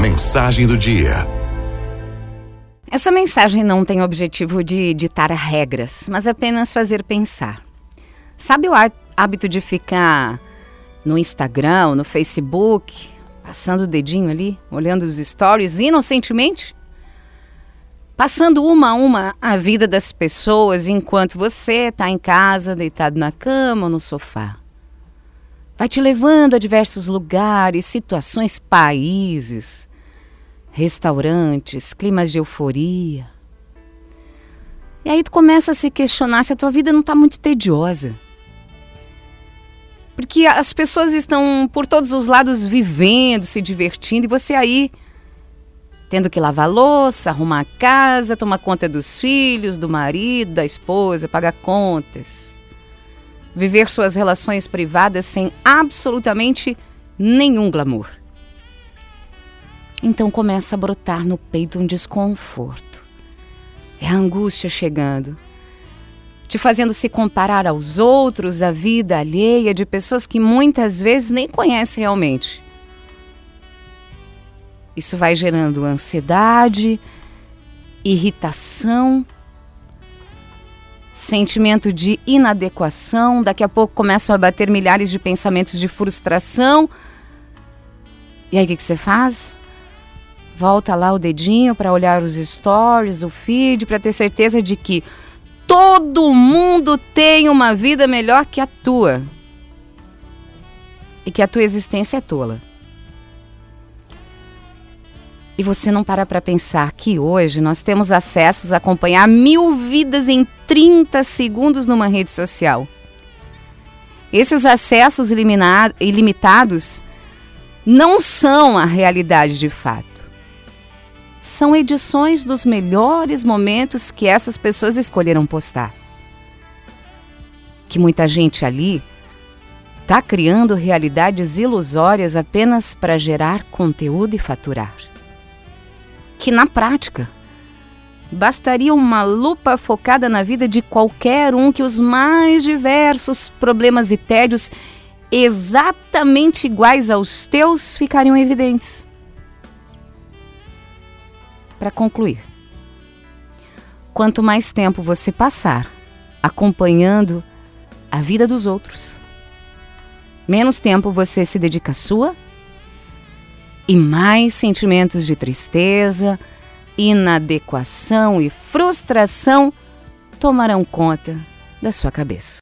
Mensagem do dia. Essa mensagem não tem objetivo de ditar regras, mas apenas fazer pensar. Sabe o hábito de ficar no Instagram, no Facebook, passando o dedinho ali, olhando os stories inocentemente? Passando uma a uma a vida das pessoas enquanto você está em casa, deitado na cama ou no sofá. Vai te levando a diversos lugares, situações, países, restaurantes, climas de euforia. E aí tu começa a se questionar se a tua vida não está muito tediosa. Porque as pessoas estão por todos os lados vivendo, se divertindo, e você aí tendo que lavar louça, arrumar a casa, tomar conta dos filhos, do marido, da esposa, pagar contas. Viver suas relações privadas sem absolutamente nenhum glamour. Então começa a brotar no peito um desconforto. É a angústia chegando, te fazendo se comparar aos outros, à vida alheia de pessoas que muitas vezes nem conhece realmente. Isso vai gerando ansiedade, irritação, sentimento de inadequação. Daqui a pouco começam a bater milhares de pensamentos de frustração. E aí o que, que você faz? Volta lá o dedinho para olhar os stories, o feed, para ter certeza de que todo mundo tem uma vida melhor que a tua. E que a tua existência é tola. E você não para para pensar que hoje nós temos acessos a acompanhar mil vidas em 30 segundos numa rede social. Esses acessos ilimitados não são a realidade de fato. São edições dos melhores momentos que essas pessoas escolheram postar. Que muita gente ali está criando realidades ilusórias apenas para gerar conteúdo e faturar que na prática bastaria uma lupa focada na vida de qualquer um que os mais diversos problemas e tédios exatamente iguais aos teus ficariam evidentes. Para concluir, quanto mais tempo você passar acompanhando a vida dos outros, menos tempo você se dedica à sua e mais sentimentos de tristeza, inadequação e frustração tomarão conta da sua cabeça.